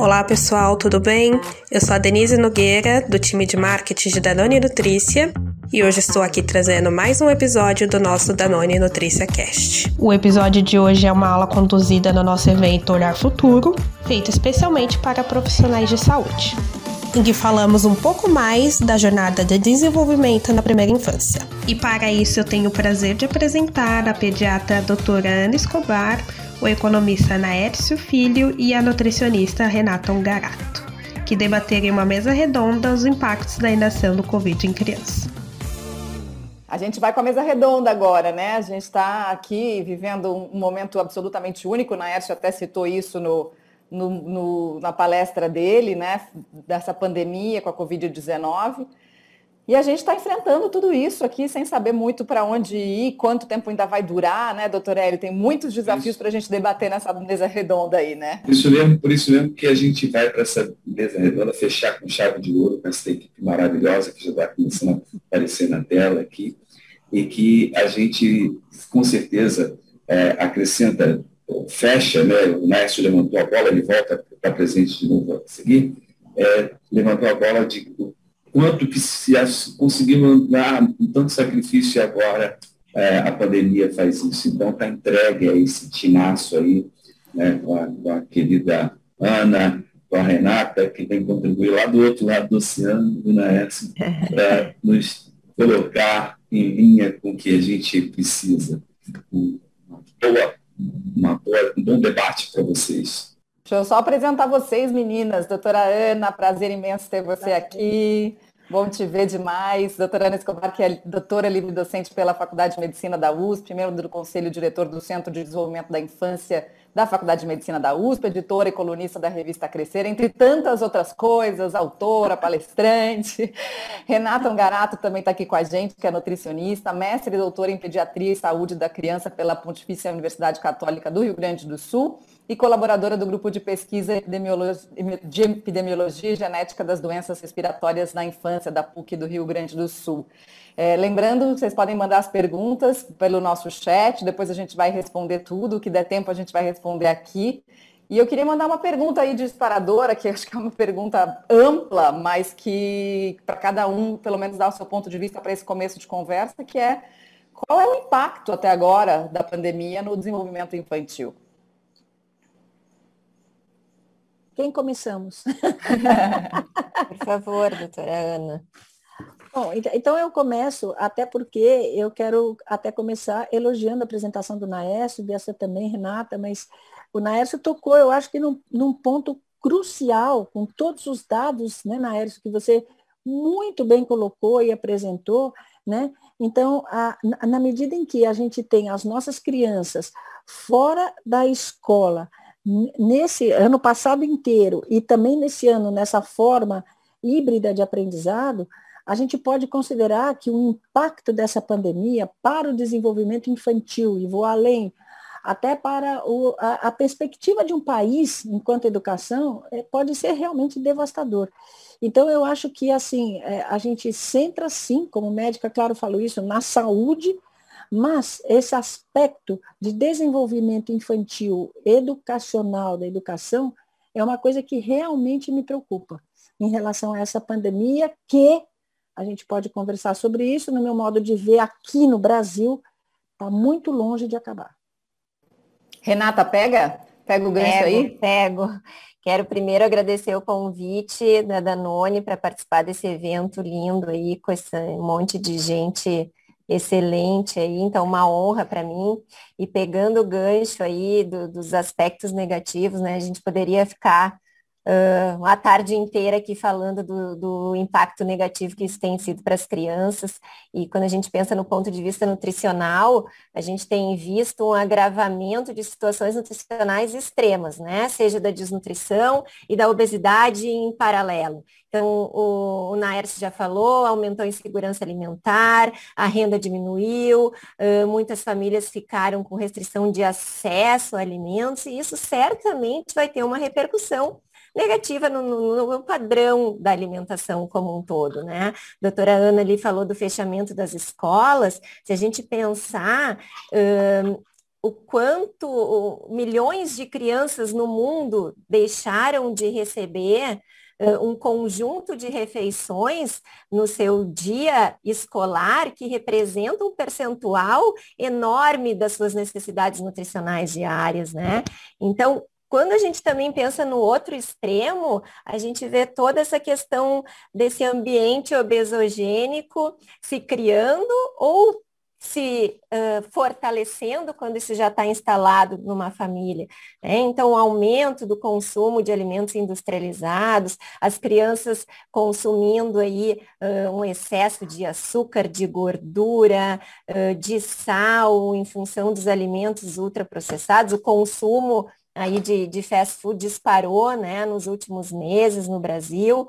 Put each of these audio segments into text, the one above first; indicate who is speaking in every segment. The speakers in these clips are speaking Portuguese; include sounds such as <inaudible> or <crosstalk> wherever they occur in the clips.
Speaker 1: Olá pessoal, tudo bem? Eu sou a Denise Nogueira, do time de marketing de Danone Nutrícia, e hoje estou aqui trazendo mais um episódio do nosso Danone Nutrícia Cast. O episódio de hoje é uma aula conduzida no nosso evento Olhar Futuro, feito especialmente para profissionais de saúde, em que falamos um pouco mais da jornada de desenvolvimento na primeira infância. E para isso eu tenho o prazer de apresentar a pediatra doutora Ana Escobar, o economista Naércio Filho e a nutricionista Renata Ongarato, que debateram em uma mesa redonda os impactos da inação do Covid em criança.
Speaker 2: A gente vai com a mesa redonda agora, né? A gente está aqui vivendo um momento absolutamente único. Naércio até citou isso no, no, no, na palestra dele, né? Dessa pandemia com a Covid-19. E a gente está enfrentando tudo isso aqui sem saber muito para onde ir, quanto tempo ainda vai durar, né, doutor Hélio? Tem muitos desafios para a gente debater nessa mesa redonda aí, né?
Speaker 3: Por isso mesmo, por isso mesmo que a gente vai para essa mesa redonda fechar com chave de ouro, com essa equipe maravilhosa que já está começando a aparecer na tela aqui, e que a gente, com certeza, é, acrescenta, fecha, né? O Nércio levantou a bola, ele volta para presente de novo a seguir, é, levantou a bola de quanto que se conseguimos dar tanto sacrifício agora é, a pandemia faz isso. Então está entregue a esse tinaço aí, né, com, a, com a querida Ana, com a Renata, que vem contribuir lá do outro lado do oceano, do Naércio, para nos colocar em linha com o que a gente precisa. Uma boa, uma boa, um bom debate para vocês.
Speaker 2: Deixa eu só apresentar vocês, meninas. Doutora Ana, prazer imenso ter você aqui. Bom te ver demais. Doutora Ana Escobar, que é doutora livre docente pela Faculdade de Medicina da USP, membro do Conselho Diretor do Centro de Desenvolvimento da Infância da Faculdade de Medicina da USP, editora e colunista da revista Crescer, entre tantas outras coisas, autora, palestrante. <laughs> Renata Ongarato também está aqui com a gente, que é nutricionista, mestre e doutora em Pediatria e Saúde da Criança pela Pontifícia Universidade Católica do Rio Grande do Sul e colaboradora do grupo de pesquisa de epidemiologia e genética das doenças respiratórias na infância da PUC do Rio Grande do Sul. É, lembrando, vocês podem mandar as perguntas pelo nosso chat, depois a gente vai responder tudo, o que der tempo a gente vai responder aqui. E eu queria mandar uma pergunta aí disparadora, que acho que é uma pergunta ampla, mas que para cada um, pelo menos, dar o seu ponto de vista para esse começo de conversa, que é qual é o impacto até agora da pandemia no desenvolvimento infantil?
Speaker 4: Quem começamos? <laughs>
Speaker 5: Por favor, doutora Ana.
Speaker 4: Bom, então eu começo, até porque eu quero até começar elogiando a apresentação do Naércio, dessa também, Renata, mas o Naércio tocou, eu acho que num, num ponto crucial, com todos os dados, né, Naércio, que você muito bem colocou e apresentou, né? Então, a, na medida em que a gente tem as nossas crianças fora da escola, nesse ano passado inteiro e também nesse ano, nessa forma híbrida de aprendizado, a gente pode considerar que o impacto dessa pandemia para o desenvolvimento infantil, e vou além, até para o, a, a, perspectiva de um país enquanto educação, é, pode ser realmente devastador. Então, eu acho que, assim, é, a gente centra, sim, como médica, claro, falo isso, na saúde, mas esse aspecto de desenvolvimento infantil educacional da educação é uma coisa que realmente me preocupa em relação a essa pandemia, que a gente pode conversar sobre isso, no meu modo de ver, aqui no Brasil, está muito longe de acabar.
Speaker 2: Renata, pega? Pega o gancho
Speaker 5: pego,
Speaker 2: aí?
Speaker 5: Pego. Quero primeiro agradecer o convite da Danone para participar desse evento lindo aí, com esse monte de gente excelente aí, então uma honra para mim. E pegando o gancho aí do, dos aspectos negativos, né, a gente poderia ficar uh, a tarde inteira aqui falando do, do, impacto negativo que isso tem sido para as crianças. E quando a gente pensa no ponto de vista nutricional, a gente tem visto um agravamento de situações nutricionais extremas, né? Seja da desnutrição e da obesidade em paralelo. Então, o, o Naércio já falou, aumentou a insegurança alimentar, a renda diminuiu, uh, muitas famílias ficaram com restrição de acesso a alimentos, e isso certamente vai ter uma repercussão negativa no, no, no, padrão da alimentação como um todo, né? A doutora Ana ali falou do fechamento das escolas. Se a gente pensar, o quanto milhões de crianças no mundo deixaram de receber um conjunto de refeições no seu dia escolar que representa um percentual enorme das suas necessidades nutricionais diárias, né? Então, quando a gente também pensa no outro extremo, a gente vê toda essa questão desse ambiente obesogênico se criando ou se uh, fortalecendo quando isso já está instalado numa família. Né? Então, o aumento do consumo de alimentos industrializados, as crianças consumindo aí uh, um excesso de açúcar, de gordura, uh, de sal, em função dos alimentos ultraprocessados, o consumo aí de, de fast food disparou né, nos últimos meses no Brasil.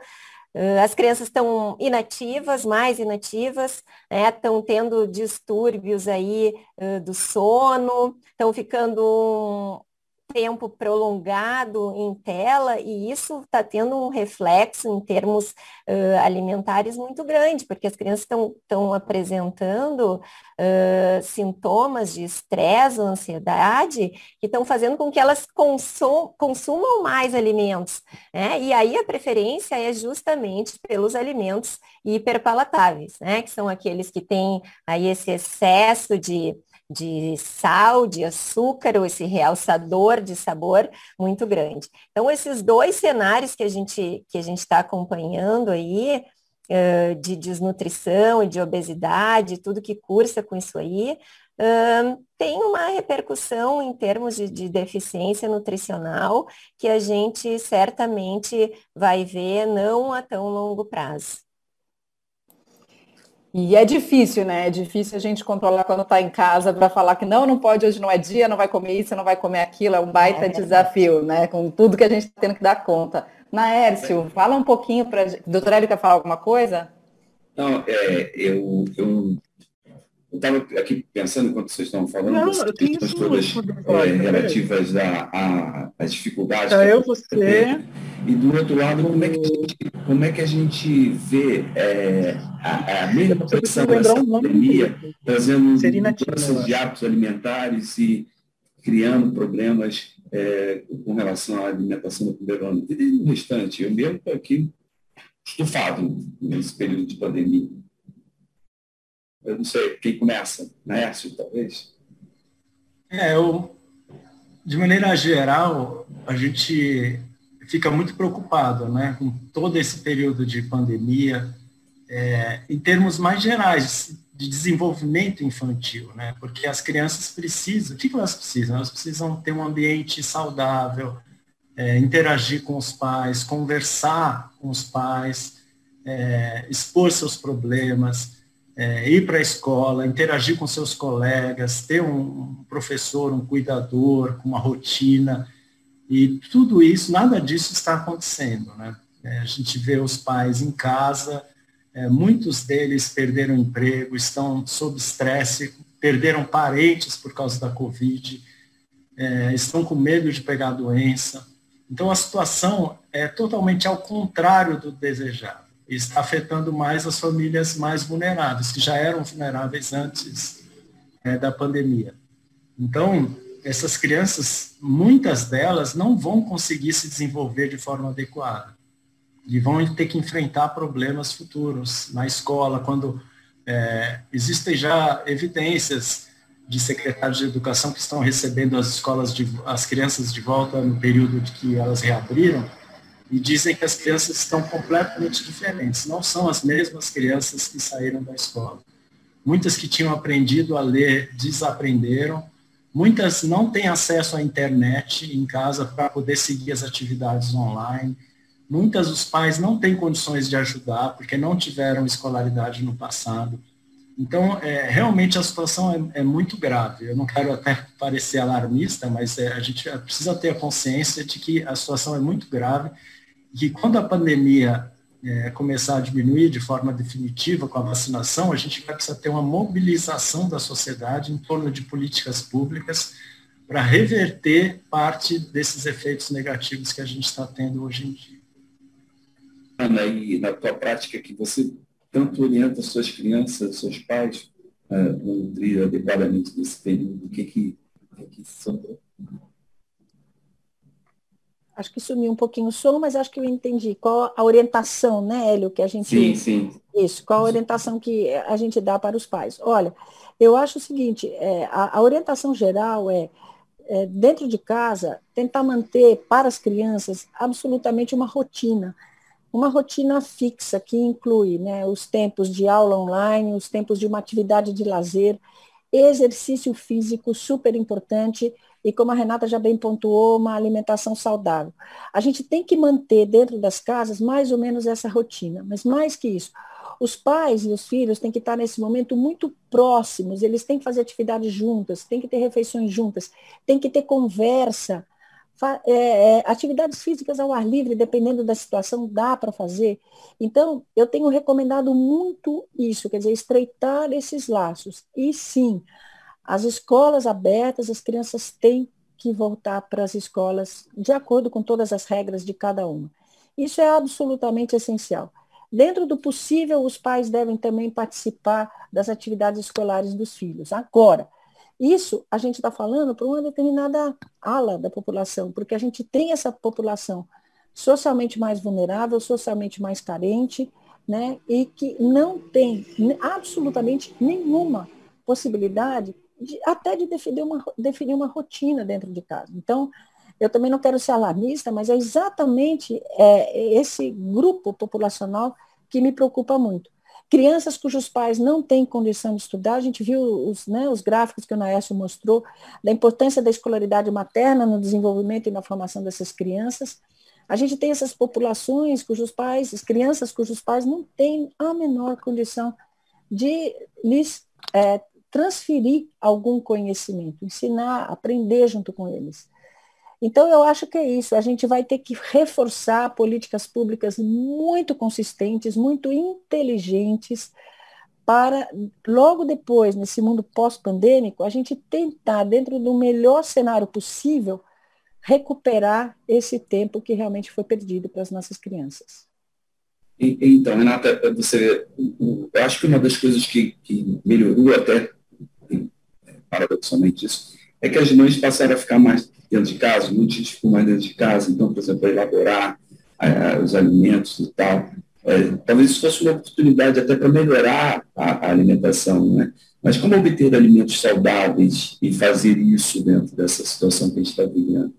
Speaker 5: As crianças estão inativas, mais inativas, estão né, tendo distúrbios aí uh, do sono, estão ficando tempo prolongado em tela e isso está tendo um reflexo em termos uh, alimentares muito grande, porque as crianças estão apresentando uh, sintomas de estresse, ansiedade, que estão fazendo com que elas consum, consumam mais alimentos. Né? E aí a preferência é justamente pelos alimentos hiperpalatáveis, né? que são aqueles que têm aí esse excesso de de sal, de açúcar, ou esse realçador de sabor muito grande. Então, esses dois cenários que a gente que a gente está acompanhando aí, uh, de desnutrição e de obesidade, tudo que cursa com isso aí, uh, tem uma repercussão em termos de, de deficiência nutricional que a gente certamente vai ver não a tão longo prazo.
Speaker 2: E é difícil, né? É difícil a gente controlar quando está em casa para falar que não, não pode, hoje não é dia, não vai comer isso, não vai comer aquilo. É um baita é desafio, né? Com tudo que a gente está tendo que dar conta. Naércio, fala um pouquinho para. Doutor Hélio quer falar alguma coisa?
Speaker 3: Não, é, eu, eu eu estava aqui pensando enquanto vocês estão falando
Speaker 6: não, das questões
Speaker 3: todas é, relativas às dificuldades.
Speaker 6: É, eu, você.
Speaker 3: E do outro lado, como é que a gente, como é que a gente vê é, a, a mesma pressão dessa um pandemia trazendo mudanças de hábitos alimentares e criando problemas é, com relação à alimentação do primeiro ano. E no restante, eu mesmo estou aqui estufado nesse período de pandemia. Eu não sei, quem começa? Nécio, talvez?
Speaker 6: É, eu, de maneira geral, a gente fica muito preocupado né, com todo esse período de pandemia, é, em termos mais gerais de desenvolvimento infantil, né, porque as crianças precisam, o que elas precisam? Elas precisam ter um ambiente saudável, é, interagir com os pais, conversar com os pais, é, expor seus problemas, é, ir para a escola, interagir com seus colegas, ter um professor, um cuidador, com uma rotina. E tudo isso, nada disso está acontecendo. Né? É, a gente vê os pais em casa, é, muitos deles perderam emprego, estão sob estresse, perderam parentes por causa da Covid, é, estão com medo de pegar a doença. Então a situação é totalmente ao contrário do desejado está afetando mais as famílias mais vulneráveis, que já eram vulneráveis antes é, da pandemia. Então, essas crianças, muitas delas não vão conseguir se desenvolver de forma adequada e vão ter que enfrentar problemas futuros na escola, quando é, existem já evidências de secretários de educação que estão recebendo as escolas, de, as crianças de volta no período de que elas reabriram, e dizem que as crianças estão completamente diferentes, não são as mesmas crianças que saíram da escola. Muitas que tinham aprendido a ler desaprenderam, muitas não têm acesso à internet em casa para poder seguir as atividades online. Muitas dos pais não têm condições de ajudar porque não tiveram escolaridade no passado. Então, é, realmente a situação é, é, muito grave. Eu não quero até parecer alarmista, mas é, a gente precisa ter a consciência de que a situação é muito grave que quando a pandemia é, começar a diminuir de forma definitiva com a vacinação, a gente vai precisar ter uma mobilização da sociedade em torno de políticas públicas para reverter parte desses efeitos negativos que a gente está tendo hoje em dia.
Speaker 3: Ana, e na tua prática que você tanto orienta suas crianças, seus pais, a nutrir adequadamente nesse período, o que, que, aqui sobrou.
Speaker 4: Acho que sumiu um pouquinho o som, mas acho que eu entendi. Qual a orientação, né, Hélio, que a gente.
Speaker 3: Sim, sim.
Speaker 4: Isso, qual a orientação que a gente dá para os pais? Olha, eu acho o seguinte: é, a, a, orientação geral é, é, dentro de casa, tentar manter para as crianças absolutamente uma rotina. Uma rotina fixa que inclui né, os tempos de aula online, os tempos de uma atividade de lazer, exercício físico super importante e, como a Renata já bem pontuou, uma alimentação saudável. A gente tem que manter dentro das casas mais ou menos essa rotina, mas mais que isso, os pais e os filhos têm que estar nesse momento muito próximos, eles têm que fazer atividades juntas, têm que ter refeições juntas, têm que ter conversa. É, é, atividades físicas ao ar livre, dependendo da situação, dá para fazer. Então, eu tenho recomendado muito isso, quer dizer, estreitar esses laços. E sim, as escolas abertas, as crianças têm que voltar para as escolas de acordo com todas as regras de cada uma. Isso é absolutamente essencial. Dentro do possível, os pais devem também participar das atividades escolares dos filhos. Agora, isso a gente está falando para uma determinada ala da população, porque a gente tem essa população socialmente mais vulnerável, socialmente mais carente, né, e que não tem absolutamente nenhuma possibilidade de, até de definir uma, definir uma rotina dentro de casa. Então, eu também não quero ser alarmista, mas é exatamente é, esse grupo populacional que me preocupa muito. Crianças cujos pais não têm condição de estudar, a gente viu os, né, os gráficos que o Naércio mostrou, da importância da escolaridade materna no desenvolvimento e na formação dessas crianças. A gente tem essas populações cujos pais, as crianças cujos pais não têm a menor condição de lhes é, transferir algum conhecimento, ensinar, aprender junto com eles. Então, eu acho que é isso. A gente vai ter que reforçar políticas públicas muito consistentes, muito inteligentes, para, logo depois, nesse mundo pós-pandêmico, a gente tentar, dentro do melhor cenário possível, recuperar esse tempo que realmente foi perdido para as nossas crianças.
Speaker 3: Então, Renata, você, eu acho que uma das coisas que, que melhorou até paradoxalmente isso, é que as mães passaram a ficar mais dentro de casa, muitos ficam mais dentro de casa, então, por exemplo, elaborar uh, os alimentos e tal. É, talvez isso fosse uma oportunidade até para melhorar a, a, alimentação, né? Mas como obter alimentos saudáveis e fazer isso dentro dessa situação que a gente está vivendo?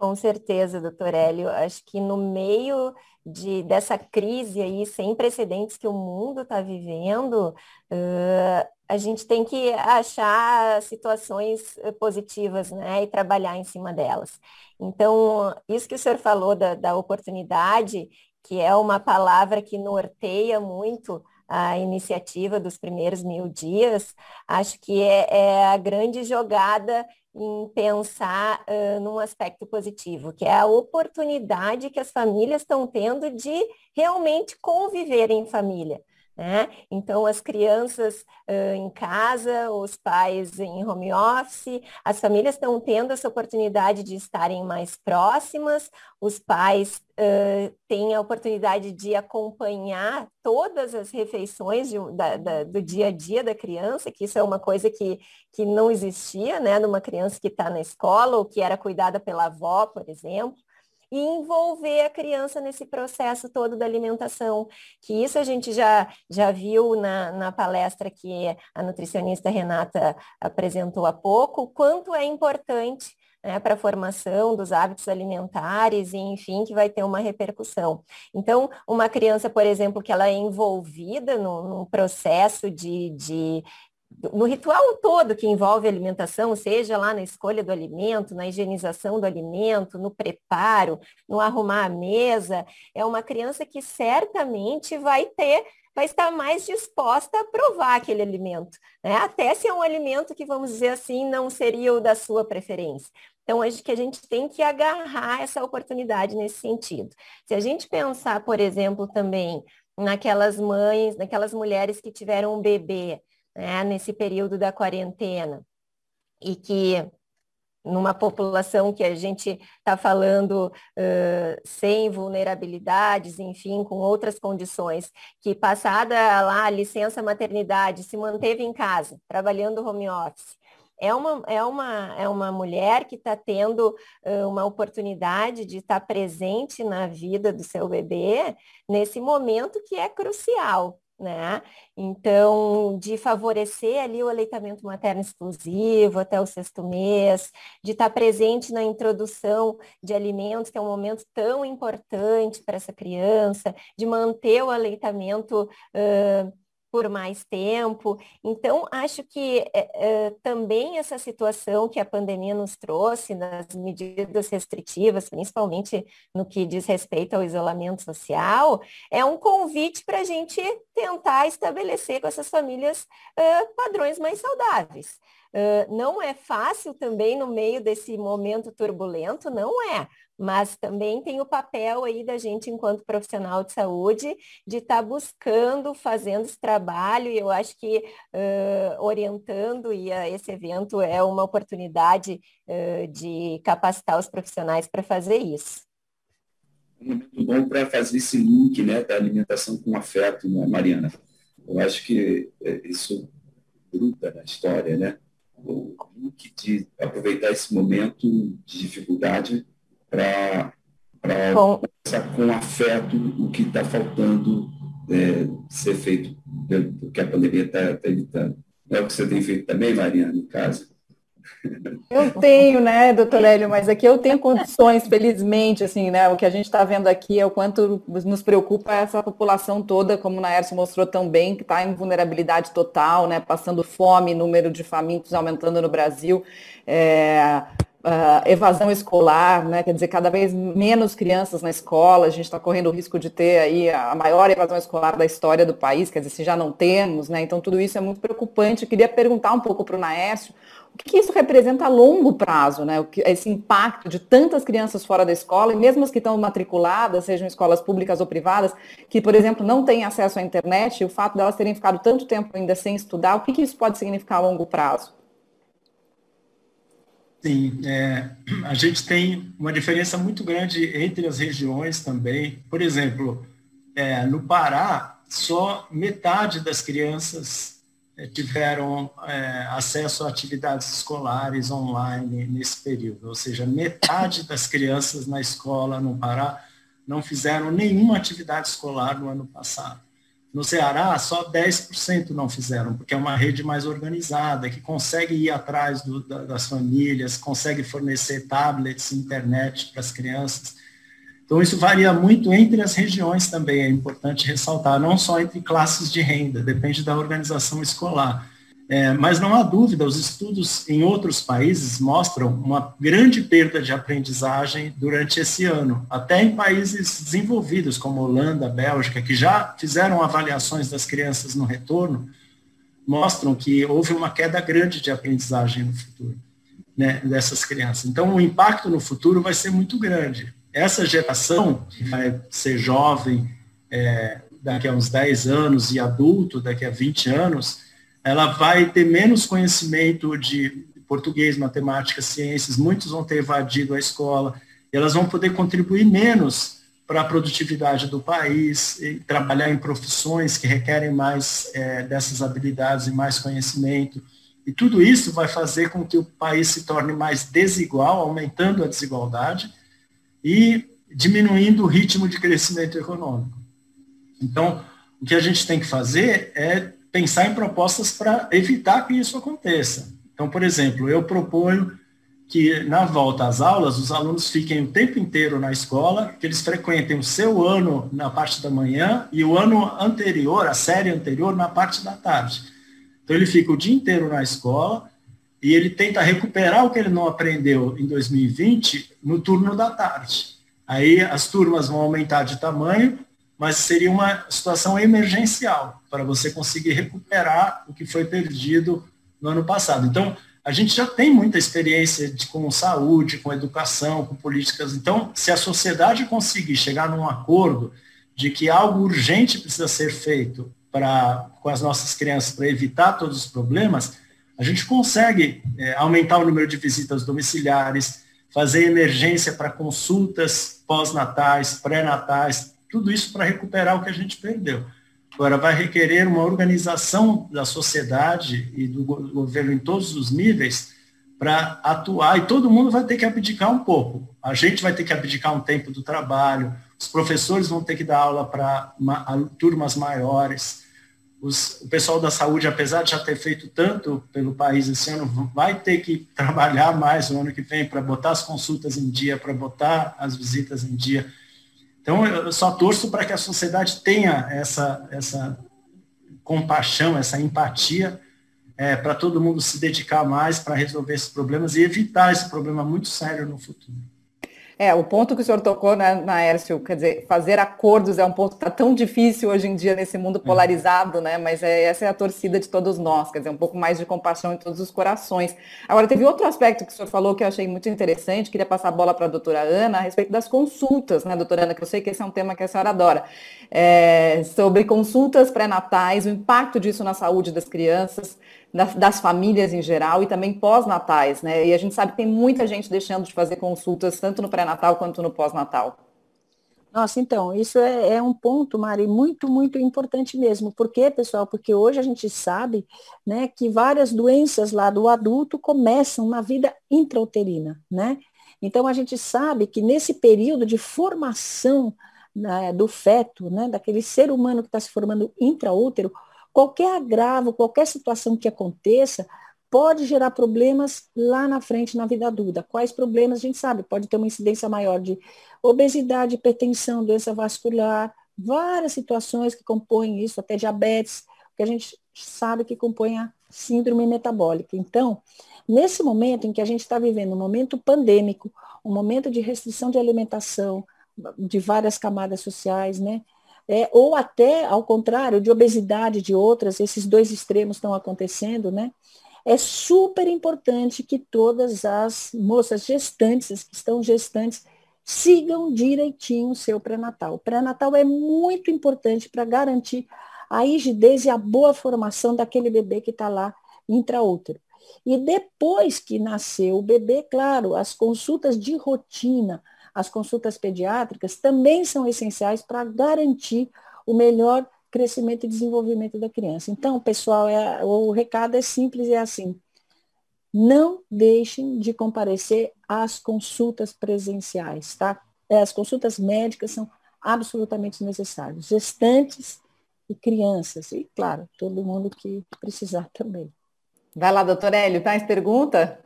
Speaker 5: Com certeza, doutor Hélio. Acho que no meio de, dessa crise aí sem precedentes que o mundo está vivendo, uh, a gente tem que achar situações positivas né, e trabalhar em cima delas. Então, isso que o senhor falou da, da oportunidade, que é uma palavra que norteia muito a iniciativa dos primeiros mil dias, acho que é, é a grande jogada em pensar uh, num aspecto positivo, que é a oportunidade que as famílias estão tendo de realmente conviver em família. Né? Então, as crianças uh, em casa, os pais em home office, as famílias estão tendo essa oportunidade de estarem mais próximas, os pais uh, têm a oportunidade de acompanhar todas as refeições de, da, da, do dia a dia da criança, que isso é uma coisa que, que não existia, né, numa criança que está na escola ou que era cuidada pela avó, por exemplo e envolver a criança nesse processo todo da alimentação, que isso a gente já, já viu na, na palestra que a nutricionista Renata apresentou há pouco, quanto é importante né, para a formação dos hábitos alimentares e, enfim, que vai ter uma repercussão. Então, uma criança, por exemplo, que ela é envolvida num, processo de, de, no ritual todo que envolve alimentação, seja lá na escolha do alimento, na higienização do alimento, no preparo, no arrumar a mesa, é uma criança que certamente vai ter vai estar mais disposta a provar aquele alimento, né? até se é um alimento que, vamos dizer assim, não seria o da sua preferência. Então, acho que a gente tem que agarrar essa oportunidade nesse sentido. Se a gente pensar, por exemplo, também naquelas mães, naquelas mulheres que tiveram um bebê, né, nesse período da quarentena. E que numa população que a gente está falando uh, sem vulnerabilidades, enfim, com outras condições, que passada lá a licença maternidade se manteve em casa, trabalhando home office, é uma, é uma, é uma mulher que está tendo uh, uma oportunidade de estar tá presente na vida do seu bebê nesse momento que é crucial né? Então, de favorecer ali o aleitamento materno exclusivo até o sexto mês, de estar presente na introdução de alimentos, que é um momento tão importante para essa criança, de manter o aleitamento uh, por mais tempo. Então, acho que é, é, também essa situação que a pandemia nos trouxe nas medidas restritivas, principalmente no que diz respeito ao isolamento social, é um convite para a gente tentar estabelecer com essas famílias uh, padrões mais saudáveis. Uh, não é fácil também no meio desse momento turbulento, não é, mas também tem o papel aí da gente, enquanto profissional de saúde, de estar tá buscando, fazendo esse trabalho, e eu acho que uh, orientando, e uh, esse evento é uma oportunidade uh, de capacitar os profissionais para fazer isso.
Speaker 3: Momento bom para fazer esse link né, da alimentação com afeto, né, Mariana? Eu acho que é, isso bruta na história, né? O link de aproveitar esse momento de dificuldade para com... com afeto o que está faltando é, ser feito do que a pandemia está tá evitando. É o que você tem feito também, Mariana, em casa?
Speaker 2: Eu tenho, né, doutor Hélio, mas aqui eu tenho condições, felizmente, assim, né, o que a gente está vendo aqui é o quanto nos preocupa essa população toda, como o Naércio mostrou tão bem, que está em vulnerabilidade total, né, passando fome, número de famintos aumentando no Brasil, é, uh, evasão escolar, né? quer dizer, cada vez menos crianças na escola, a gente está correndo o risco de ter aí a maior evasão escolar da história do país, quer dizer, se já não temos, né? então tudo isso é muito preocupante. Eu queria perguntar um pouco para o Naércio, o que, que isso representa a longo prazo, né? esse impacto de tantas crianças fora da escola, e mesmo as que estão matriculadas, sejam escolas públicas ou privadas, que, por exemplo, não têm acesso à internet, e o fato delas terem ficado tanto tempo ainda sem estudar, o que, que isso pode significar a longo prazo?
Speaker 6: Sim, é, a gente tem uma diferença muito grande entre as regiões também. Por exemplo, é, no Pará, só metade das crianças é, tiveram é, acesso a atividades escolares online nesse período, ou seja, metade das crianças na escola no Pará não fizeram nenhuma atividade escolar no ano passado. No Ceará, só 10% não fizeram, porque é uma rede mais organizada, que consegue ir atrás do, das famílias, consegue fornecer tablets, internet para as crianças. Então, isso varia muito entre as regiões também, é importante ressaltar, não só entre classes de renda, depende da organização escolar. É, mas não há dúvida, os estudos em outros países mostram uma grande perda de aprendizagem durante esse ano, até em países desenvolvidos como Holanda, Bélgica, que já fizeram avaliações das crianças no retorno, mostram que houve uma queda grande de aprendizagem no futuro né, dessas crianças. Então, o impacto no futuro vai ser muito grande. Essa geração, que vai ser jovem é, daqui a uns 10 anos e adulto daqui a 20 anos, ela vai ter menos conhecimento de português, matemática, ciências, muitos vão ter evadido a escola, e elas vão poder contribuir menos para a produtividade do país, trabalhar em profissões que requerem mais é, dessas habilidades e mais conhecimento. E tudo isso vai fazer com que o país se torne mais desigual, aumentando a desigualdade e diminuindo o ritmo de crescimento econômico. Então, o que a gente tem que fazer é pensar em propostas para evitar que isso aconteça. Então, por exemplo, eu proponho que na volta às aulas os alunos fiquem o tempo inteiro na escola, que eles frequentem o seu ano na parte da manhã e o ano anterior, a série anterior, na parte da tarde. Então ele fica o dia inteiro na escola e ele tenta recuperar o que ele não aprendeu em 2020 no turno da tarde. Aí as turmas vão aumentar de tamanho mas seria uma situação emergencial para você conseguir recuperar o que foi perdido no ano passado. Então, a gente já tem muita experiência de, com saúde, com educação, com políticas. Então, se a sociedade conseguir chegar num acordo de que algo urgente precisa ser feito para com as nossas crianças para evitar todos os problemas, a gente consegue é, aumentar o número de visitas domiciliares, fazer emergência para consultas pós-natais, pré-natais, tudo isso para recuperar o que a gente perdeu. Agora, vai requerer uma organização da sociedade e do governo em todos os níveis para atuar, e todo mundo vai ter que abdicar um pouco. A gente vai ter que abdicar um tempo do trabalho, os professores vão ter que dar aula para turmas maiores, os, o pessoal da saúde, apesar de já ter feito tanto pelo país esse ano, vai ter que trabalhar mais no ano que vem para botar as consultas em dia, para botar as visitas em dia. Então, eu só torço para que a sociedade tenha essa, essa compaixão, essa empatia, é, para todo mundo se dedicar mais para resolver esses problemas e evitar esse problema muito sério no futuro.
Speaker 2: É, o ponto que o senhor tocou, né, Naércio, quer dizer, fazer acordos é um ponto que está tão difícil hoje em dia nesse mundo uhum. polarizado, né? Mas é, essa é a torcida de todos nós, quer dizer, um pouco mais de compaixão em todos os corações. Agora, teve outro aspecto que o senhor falou que eu achei muito interessante, queria passar a bola para a doutora Ana a respeito das consultas, né, doutora Ana, que eu sei que esse é um tema que a senhora adora. É, sobre consultas pré-natais, o impacto disso na saúde das crianças das famílias em geral e também pós-natais, né? E a gente sabe que tem muita gente deixando de fazer consultas tanto no pré-natal quanto no pós-natal.
Speaker 4: Nossa, então, isso é, é, um ponto, Mari, muito, muito importante mesmo. Por quê, pessoal? Porque hoje a gente sabe né, que várias doenças lá do adulto começam na vida intrauterina, né? Então, a gente sabe que nesse período de formação né, do feto, né, daquele ser humano que está se formando intraútero, Qualquer agravo, qualquer situação que aconteça, pode gerar problemas lá na frente na vida adulta. Quais problemas a gente sabe? Pode ter uma incidência maior de obesidade, hipertensão, doença vascular, várias situações que compõem isso, até diabetes, que a gente sabe que compõe a síndrome metabólica. Então, nesse momento em que a gente está vivendo um momento pandêmico, um momento de restrição de alimentação, de várias camadas sociais, né? é, ou até, ao contrário, de obesidade de outras, esses dois extremos estão acontecendo, né? É super importante que todas as moças gestantes, que estão gestantes, sigam direitinho o seu pré-natal. O pré-natal é muito importante para garantir a rigidez e a boa formação daquele bebê que está lá intraútero. E depois que nasceu o bebê, claro, as consultas de rotina, as consultas pediátricas também são essenciais para garantir o melhor crescimento e desenvolvimento da criança. Então, pessoal, é, o recado é simples e é assim. Não deixem de comparecer às consultas presenciais, tá? É, as consultas médicas são absolutamente necessárias. Gestantes e crianças, e claro, todo mundo que precisar também.
Speaker 2: Vai lá, doutor Hélio, tá? pergunta?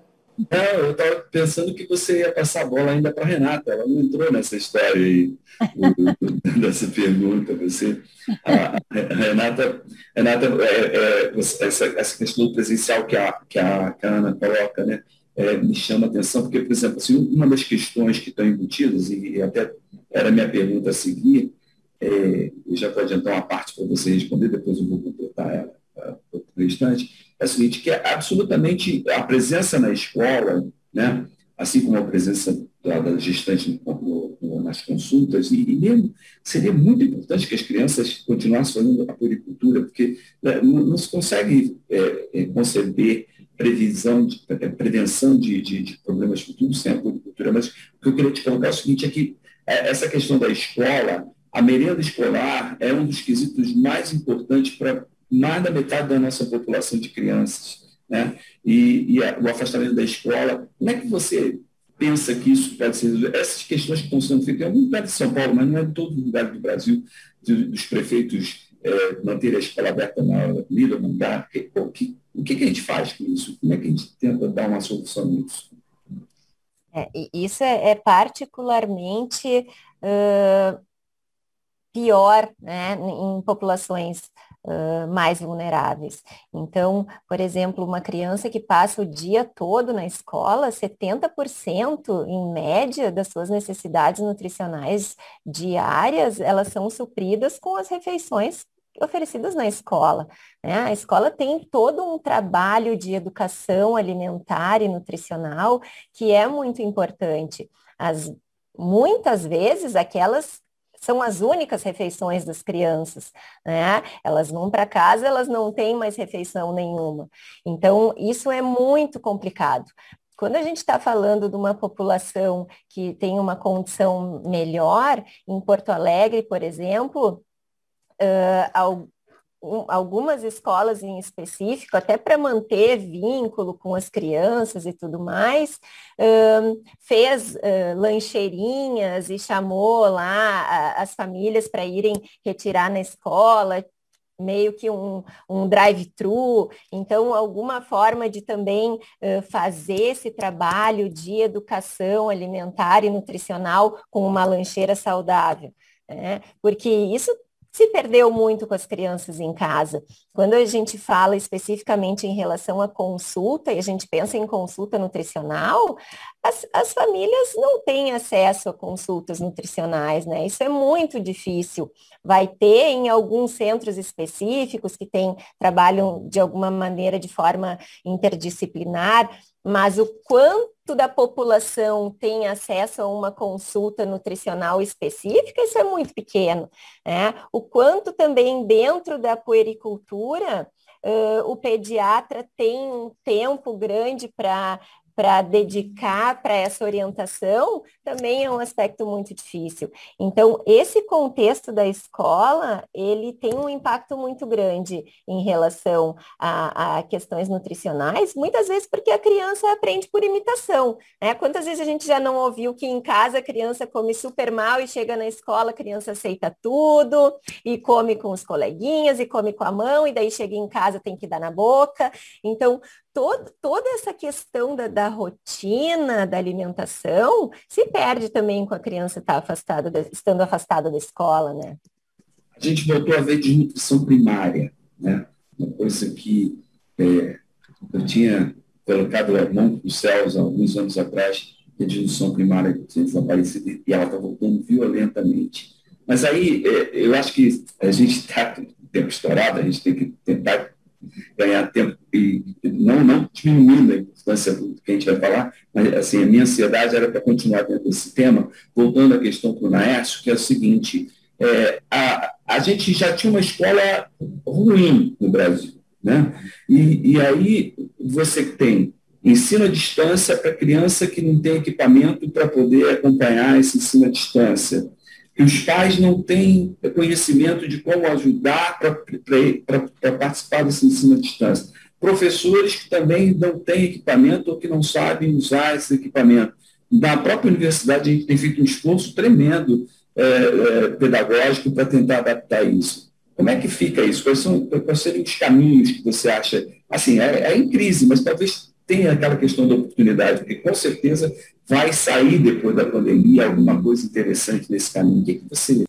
Speaker 3: É, eu estava pensando que você ia passar a bola ainda para a Renata. Ela não entrou nessa história aí, <laughs> dessa pergunta. Você, a, Renata, Renata é, é, essa, essa questão presencial que a, que a, Ana coloca, né, é, me chama a atenção, porque, por exemplo, assim, uma das questões que estão embutidas, e, e até era minha pergunta a seguir, é, eu já vou adiantar uma parte para você responder, depois eu vou completar ela para o restante é o seguinte, que é absolutamente a presença na escola, né, assim como a presença da, da gestante no, no, nas consultas, e, e, mesmo seria muito importante que as crianças continuassem fazendo a puricultura, porque né, não, não, se consegue é, é, conceber previsão, de, é, prevenção de, de, de, problemas futuros sem a puricultura, mas o que eu queria te colocar é o seguinte, é que é, essa questão da escola, a merenda escolar é um dos quesitos mais importantes para mais da metade da nossa população de crianças, né? E, e a, o afastamento da escola, como é que você pensa que isso pode ser Essas questões que estão sendo feitas em algum lugar de São Paulo, mas não é em todo lugar do Brasil, de, dos prefeitos é, manterem a escola aberta na hora lida, dá. O que, o que, que a gente faz com isso? Como é que a gente tenta dar uma solução nisso?
Speaker 5: É, isso é, é particularmente uh, pior né, em populações uh, mais vulneráveis. Então, por exemplo, uma criança que passa o dia todo na escola, 70% em média das suas necessidades nutricionais diárias, elas são supridas com as refeições oferecidas na escola. Né? A escola tem todo um trabalho de educação alimentar e nutricional que é muito importante. As, muitas vezes aquelas são as únicas refeições das crianças, né? Elas vão para casa, elas não têm mais refeição nenhuma. Então, isso é muito complicado. Quando a gente está falando de uma população que tem uma condição melhor, em Porto Alegre, por exemplo, uh, um, algumas escolas em específico, até para manter vínculo com as crianças e tudo mais, um, fez uh, lancheirinhas e chamou lá a, as famílias para irem retirar na escola, meio que um, um drive-thru, então alguma forma de também uh, fazer esse trabalho de educação alimentar e nutricional com uma lancheira saudável. Né? Porque isso se perdeu muito com as crianças em casa. Quando a gente fala especificamente em relação à consulta, e a gente pensa em consulta nutricional, as, as, famílias não têm acesso a consultas nutricionais, né? Isso é muito difícil. Vai ter em alguns centros específicos que tem, trabalham de alguma maneira de forma interdisciplinar, mas o quanto da população tem acesso a uma consulta nutricional específica, isso é muito pequeno. Né? O quanto também dentro da puericultura, uh, o pediatra tem um tempo grande para para dedicar para essa orientação também é um aspecto muito difícil. Então, esse contexto da escola, ele tem um impacto muito grande em relação a, a questões nutricionais, muitas vezes porque a criança aprende por imitação. Né? Quantas vezes a gente já não ouviu que em casa a criança come super mal e chega na escola, a criança aceita tudo e come com os coleguinhas e come com a mão e daí chega em casa tem que dar na boca. Então, todo, toda essa questão da, da, rotina, da alimentação, se perde também com a criança tá afastada, estando afastada da escola, né?
Speaker 3: A gente voltou a ver desnutrição primária, né? Uma coisa que é, eu tinha colocado a mão para os céus alguns anos atrás, que a desnutrição primária tinha desaparecido e ela está voltando violentamente. Mas aí é, eu acho que a gente está tempo estourado, a gente tem que tentar ganhar tempo e não, não diminuindo a importância do que a gente vai falar, mas assim, a minha ansiedade era para continuar dentro desse tema, voltando à questão para o Naércio, que é o seguinte, é, a, a gente já tinha uma escola ruim no Brasil, né? E, e aí você tem ensino à distância para criança que não tem equipamento para poder acompanhar esse ensino à distância os pais não têm conhecimento de como ajudar para participar desse ensino à distância. Professores que também não têm equipamento ou que não sabem usar esse equipamento. Na própria universidade, a gente tem feito um esforço tremendo é, é, pedagógico para tentar adaptar isso. Como é que fica isso? Quais, são, quais seriam os caminhos que você acha? Assim, é, é em crise, mas talvez tenha aquela questão da oportunidade, porque com certeza vai sair depois da pandemia alguma coisa interessante nesse caminho. O que, que você.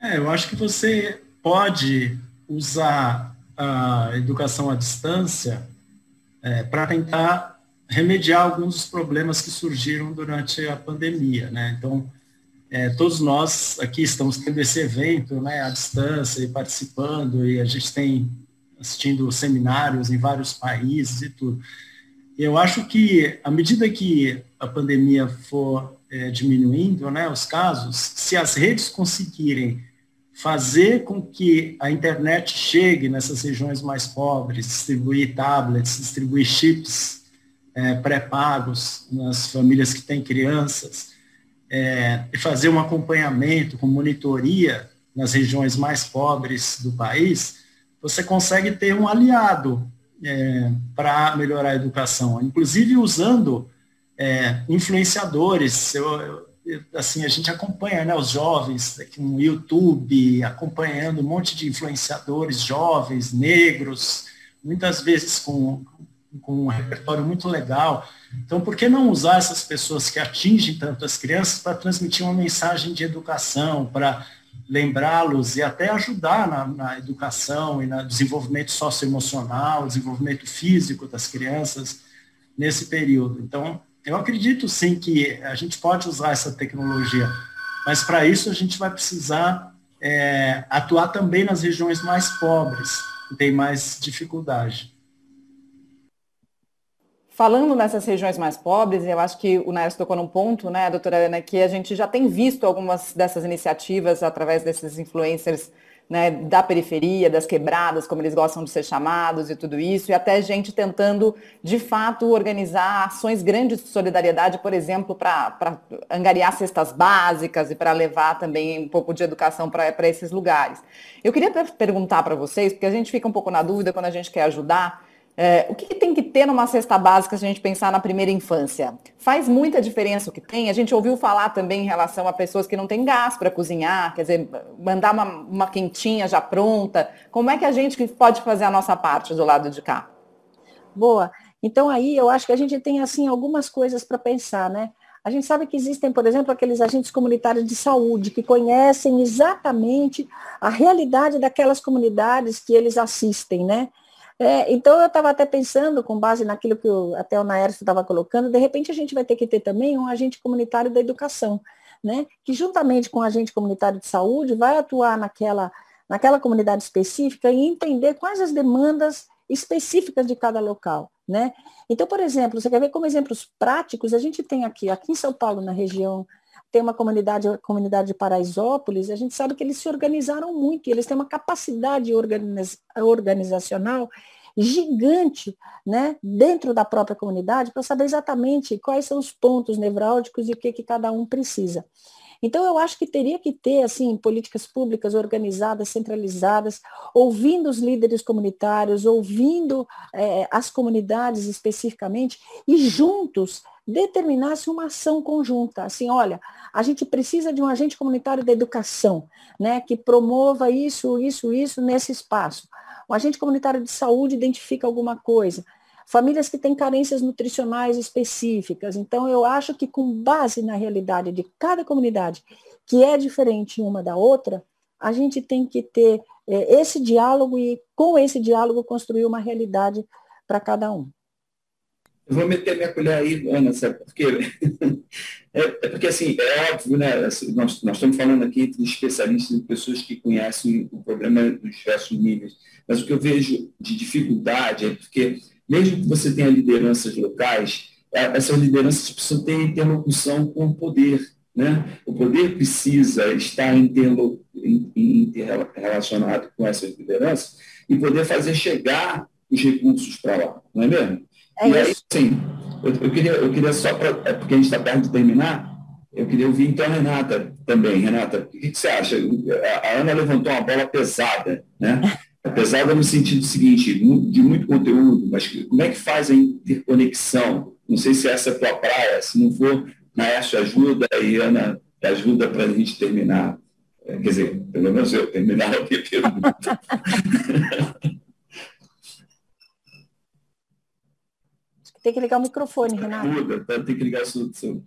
Speaker 6: É, eu acho que você pode usar a educação à distância é, para tentar remediar alguns dos problemas que surgiram durante a pandemia, né? Então, é, todos nós aqui estamos tendo esse evento, né, à distância e participando, e a gente tem assistindo seminários em vários países e tudo. Eu acho que, à medida que a pandemia for é, diminuindo, né, os casos, se as redes conseguirem fazer com que a internet chegue nessas regiões mais pobres, distribuir tablets, distribuir chips é, pré-pagos nas famílias que têm crianças, é, e fazer um acompanhamento com monitoria nas regiões mais pobres do país, você consegue ter um aliado é, para melhorar a educação, inclusive usando é, influenciadores. Eu, eu, assim, a gente acompanha né, os jovens aqui no YouTube, acompanhando um monte de influenciadores jovens, negros, muitas vezes com, com um repertório muito legal. Então, por que não usar essas pessoas que atingem tanto as crianças para transmitir uma mensagem de educação, para lembrá-los e até ajudar na, na, educação e no desenvolvimento socioemocional, desenvolvimento físico das crianças nesse período. Então, eu acredito sim que a gente pode usar essa tecnologia, mas para isso a gente vai precisar é, atuar também nas regiões mais pobres, que têm mais dificuldade.
Speaker 2: Falando nessas regiões mais pobres, eu acho que o Nair tocou num ponto, né, doutora Ana, que a gente já tem visto algumas dessas iniciativas através desses influencers né, da periferia, das quebradas, como eles gostam de ser chamados e tudo isso, e até gente tentando, de fato, organizar ações grandes de solidariedade, por exemplo, para angariar cestas básicas e para levar também um pouco de educação para esses lugares. Eu queria perguntar para vocês, porque a gente fica um pouco na dúvida quando a gente quer ajudar, é, o que, que, tem que ter numa cesta básica se a gente pensar na primeira infância? Faz muita diferença o que tem? A gente ouviu falar também em relação a pessoas que não têm gás para cozinhar, quer dizer, mandar uma, uma quentinha já pronta. Como é que a gente pode fazer a nossa parte do lado de cá?
Speaker 4: Boa. Então aí eu acho que a gente tem assim algumas coisas para pensar, né? A gente sabe que existem, por exemplo, aqueles agentes comunitários de saúde que conhecem exatamente a realidade daquelas comunidades que eles assistem, né? É, então, eu estava até pensando, com base naquilo que o, até o Naércio estava colocando, de repente a gente vai ter que ter também um agente comunitário da educação, né? que juntamente com o agente comunitário de saúde vai atuar naquela, naquela comunidade específica e entender quais as demandas específicas de cada local. Né? Então, por exemplo, você quer ver como exemplos práticos, a gente tem aqui, aqui em São Paulo, na região tem uma comunidade, a comunidade de Paraisópolis, a gente sabe que eles se organizaram muito, eles têm uma capacidade organiz, organizacional gigante né, dentro da própria comunidade para saber exatamente quais são os pontos nevrálgicos e o que, que cada um precisa. Então, eu acho que teria que ter, assim, políticas públicas organizadas, centralizadas, ouvindo os líderes comunitários, ouvindo é, as comunidades especificamente, e juntos determinasse uma ação conjunta. Assim, olha, a gente precisa de um agente comunitário da educação, né, que promova isso, isso, isso nesse espaço. O agente comunitário de saúde identifica alguma coisa famílias que têm carências nutricionais específicas. Então, eu acho que com base na realidade de cada comunidade, que é diferente uma da outra, a gente tem que ter é, esse diálogo e, com esse diálogo, construir uma realidade para cada um.
Speaker 3: Eu vou meter minha colher aí, Ana, sabe por quê? <laughs> É, é porque, assim, é óbvio, né? Assim, nós, nós estamos falando aqui de especialistas, de pessoas que conhecem o problema dos diversos níveis. Mas o que eu vejo de dificuldade é porque mesmo que você tenha lideranças locais, é, essas lideranças precisam ter interlocução com o poder. Né? O poder precisa estar interrelacionado com essas lideranças e poder fazer chegar os recursos para lá, não é mesmo? É e aí, sim, eu, eu, queria, eu queria só, pra, é porque a gente está perto de terminar, eu queria ouvir então a Renata também. Renata, o que, que você acha? A Ana levantou uma bola pesada, né? <laughs> pesada no sentido seguinte, de muito conteúdo, mas como é que faz a interconexão? Não sei se essa é a tua praia, se não for, Naércio ajuda e Ana ajuda para a gente terminar. É, quer dizer, pelo menos eu terminar <laughs> a minha pergunta.
Speaker 4: Tem que ligar o microfone, Renato.
Speaker 3: Muda, tá? tem que ligar o seu.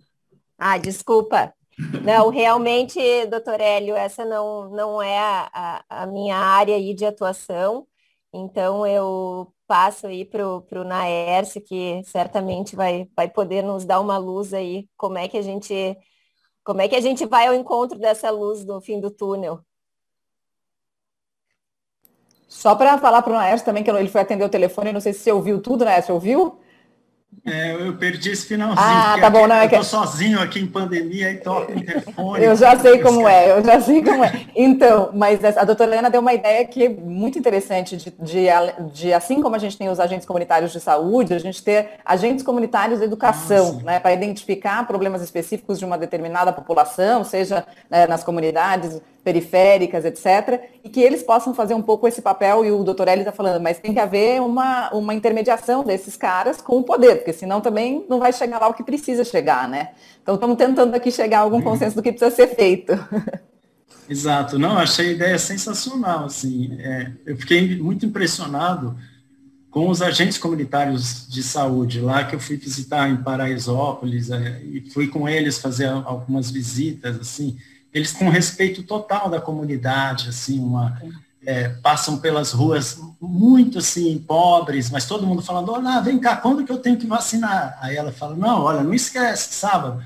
Speaker 5: Ah, desculpa. Não, realmente, doutor Hélio, essa não, não é a, a minha área aí de atuação, então eu passo aí para o Naércio, que certamente vai, vai poder nos dar uma luz aí, como é que a gente como é que a gente vai ao encontro dessa luz no fim do túnel.
Speaker 2: Só para falar para o Naércio também, que ele foi atender o telefone, não sei se você ouviu tudo, Naércio, ouviu?
Speaker 6: É, eu perdi esse finalzinho.
Speaker 2: Ah, tá bom, não é
Speaker 6: que. Eu tô sozinho aqui em pandemia e toco o telefone.
Speaker 2: Eu já sei como é, eu já sei como é. Então, mas a doutora Helena deu uma ideia que é muito interessante de, de, de, assim como a gente tem os agentes comunitários de saúde, a gente ter agentes comunitários de educação, ah, né, para identificar problemas específicos de uma determinada população, seja né, nas comunidades periféricas, etc., e que eles possam fazer um pouco esse papel, e o doutor Eli está falando, mas tem que haver uma, uma intermediação desses caras com o poder, porque senão também não vai chegar lá o que precisa chegar, né? Então estamos tentando aqui chegar a algum consenso do que precisa ser feito. <laughs>
Speaker 6: Exato, não, achei a ideia sensacional, assim, é, eu fiquei muito impressionado com os agentes comunitários de saúde lá que eu fui visitar em Paraisópolis é, e fui com eles fazer algumas visitas, assim, eles com respeito total da comunidade, assim, uma, é, passam pelas ruas muito assim, pobres, mas todo mundo falando, olha, vem cá, quando que eu tenho que vacinar? Aí ela fala, não, olha, não esquece, sábado.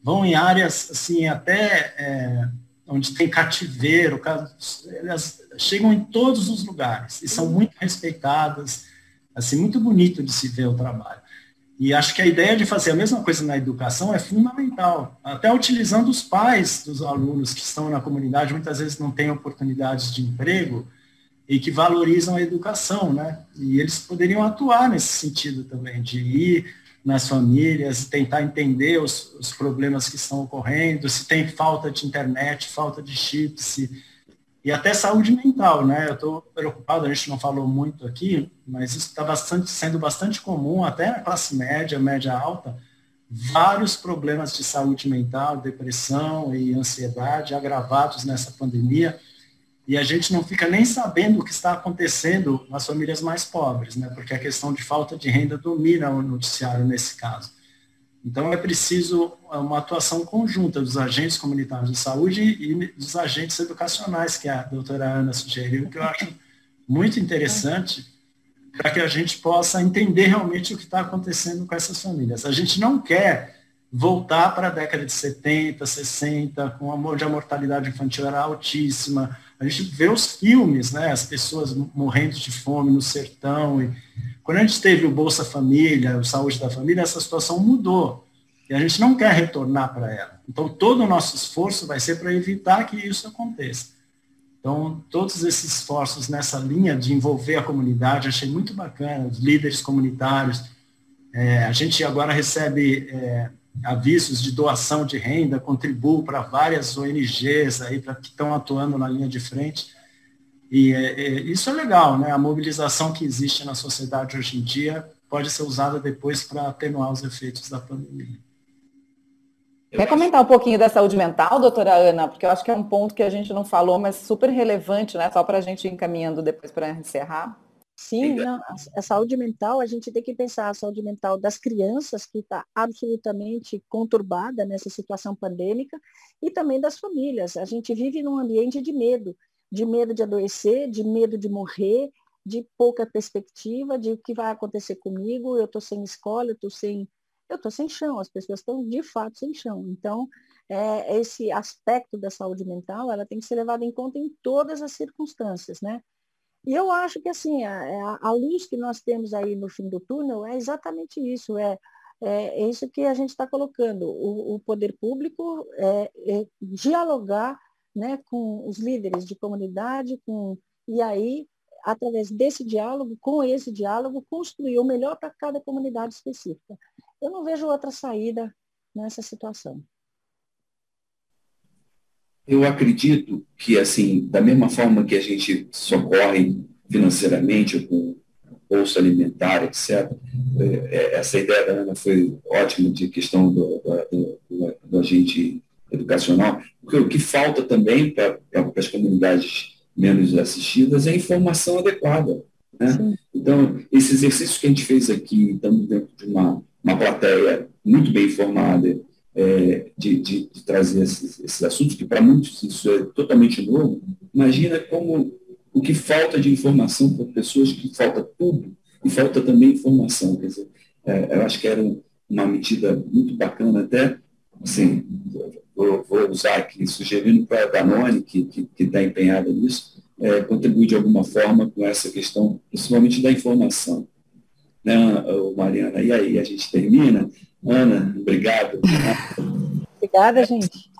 Speaker 6: Vão em áreas assim, até é, onde tem cativeiro, elas chegam em todos os lugares e são muito respeitadas, assim, muito bonito de se ver o trabalho. E acho que a ideia de fazer a mesma coisa na educação é fundamental, até utilizando os pais dos alunos que estão na comunidade, muitas vezes não têm oportunidades de emprego e que valorizam a educação, né? E eles poderiam atuar nesse sentido também, de ir nas famílias, tentar entender os, os problemas que estão ocorrendo, se tem falta de internet, falta de chips, e até saúde mental, né? Eu estou preocupado, a gente não falou muito aqui, mas isso está bastante, sendo bastante comum, até na classe média, média alta, vários problemas de saúde mental, depressão e ansiedade agravados nessa pandemia, e a gente não fica nem sabendo o que está acontecendo nas famílias mais pobres, né? Porque a questão de falta de renda domina o noticiário nesse caso. Então, é preciso uma atuação conjunta dos agentes comunitários de saúde e dos agentes educacionais, que a doutora Ana sugeriu, que eu acho muito interessante, para que a gente possa entender realmente o que está acontecendo com essas famílias. A gente não quer voltar para a década de 70, 60, com onde a mortalidade infantil era altíssima. A gente vê os filmes, né, as pessoas morrendo de fome no sertão, e quando a gente teve o Bolsa Família, o Saúde da Família, essa situação mudou. E a gente não quer retornar para ela. Então, todo o nosso esforço vai ser para evitar que isso aconteça. Então, todos esses esforços nessa linha de envolver a comunidade, achei muito bacana, os líderes comunitários. É, a gente agora recebe é, avisos de doação de renda, contribuo para várias ONGs aí pra, que estão atuando na linha de frente. E é, é, isso é legal, né? A mobilização que existe na sociedade hoje em dia pode ser usada depois para atenuar os efeitos da pandemia.
Speaker 2: Quer comentar um pouquinho da saúde mental, doutora Ana? Porque eu acho que é um ponto que a gente não falou, mas super relevante, né? Só para a gente ir encaminhando depois para encerrar.
Speaker 4: Sim, não, a saúde mental, a gente tem que pensar a saúde mental das crianças, que está absolutamente conturbada nessa situação pandêmica, e também das famílias. A gente vive num ambiente de medo de medo de adoecer, de medo de morrer, de pouca perspectiva de o que vai acontecer comigo, eu estou sem escola, eu estou sem, eu estou sem chão, as pessoas estão de fato sem chão. Então, é, esse aspecto da saúde mental, ela tem que ser levada em conta em todas as circunstâncias, né? E eu acho que assim, a, é, a, luz que nós temos aí no fim do túnel é exatamente isso, é, é, isso que a gente está colocando. O, o, poder público é, é dialogar né, com os líderes de comunidade, com, e aí, através desse diálogo, com esse diálogo, construir o melhor para cada comunidade específica. Eu não vejo outra saída nessa situação.
Speaker 3: Eu acredito que, assim, da mesma forma que a gente socorre financeiramente com bolsa alimentar, etc., é, é, essa ideia da Ana foi ótima de questão do, do, do, do educacional, porque o que falta também para as comunidades menos assistidas é informação adequada. Né? Então, esse exercício que a gente fez aqui, estamos dentro de uma, uma plateia muito bem informada, é, de, de, de, trazer esses, esses assuntos, que para muitos isso é totalmente novo, imagina como o que falta de informação para pessoas que falta tudo e falta também informação. Quer dizer, é, eu acho que era uma medida muito bacana até, assim, vou, vou usar aqui, sugerindo para a Danone, que está empenhada nisso, é, contribuir de alguma forma com essa questão, principalmente da informação. Né, Mariana? E aí, a gente termina. Ana, obrigado.
Speaker 4: Obrigada, gente.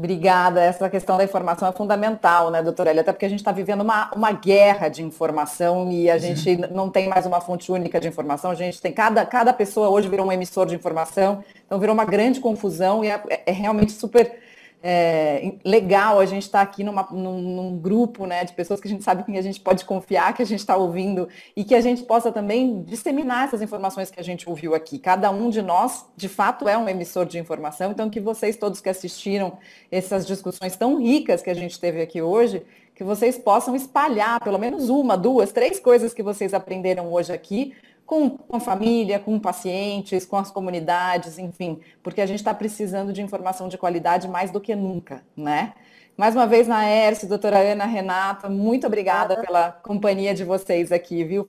Speaker 2: Obrigada. Essa questão da informação é fundamental, né, doutora Elia? Até porque a gente está vivendo uma, uma guerra de informação e a gente não tem mais uma fonte única de informação. A gente tem cada, cada pessoa hoje virou um emissor de informação, então virou uma grande confusão e é, é realmente super é, legal a gente estar tá aqui numa, num, num, grupo né, de pessoas que a gente sabe que a gente pode confiar, que a gente está ouvindo e que a gente possa também disseminar essas informações que a gente ouviu aqui. Cada um de nós, de fato, é um emissor de informação, então que vocês todos que assistiram essas discussões tão ricas que a gente teve aqui hoje, que vocês possam espalhar pelo menos uma, duas, três coisas que vocês aprenderam hoje aqui com, com a família, com pacientes, com as comunidades, enfim, porque a gente está precisando de informação de qualidade mais do que nunca, né? Mais uma vez, na ERS, doutora Ana Renata, muito obrigada pela companhia de vocês aqui, viu?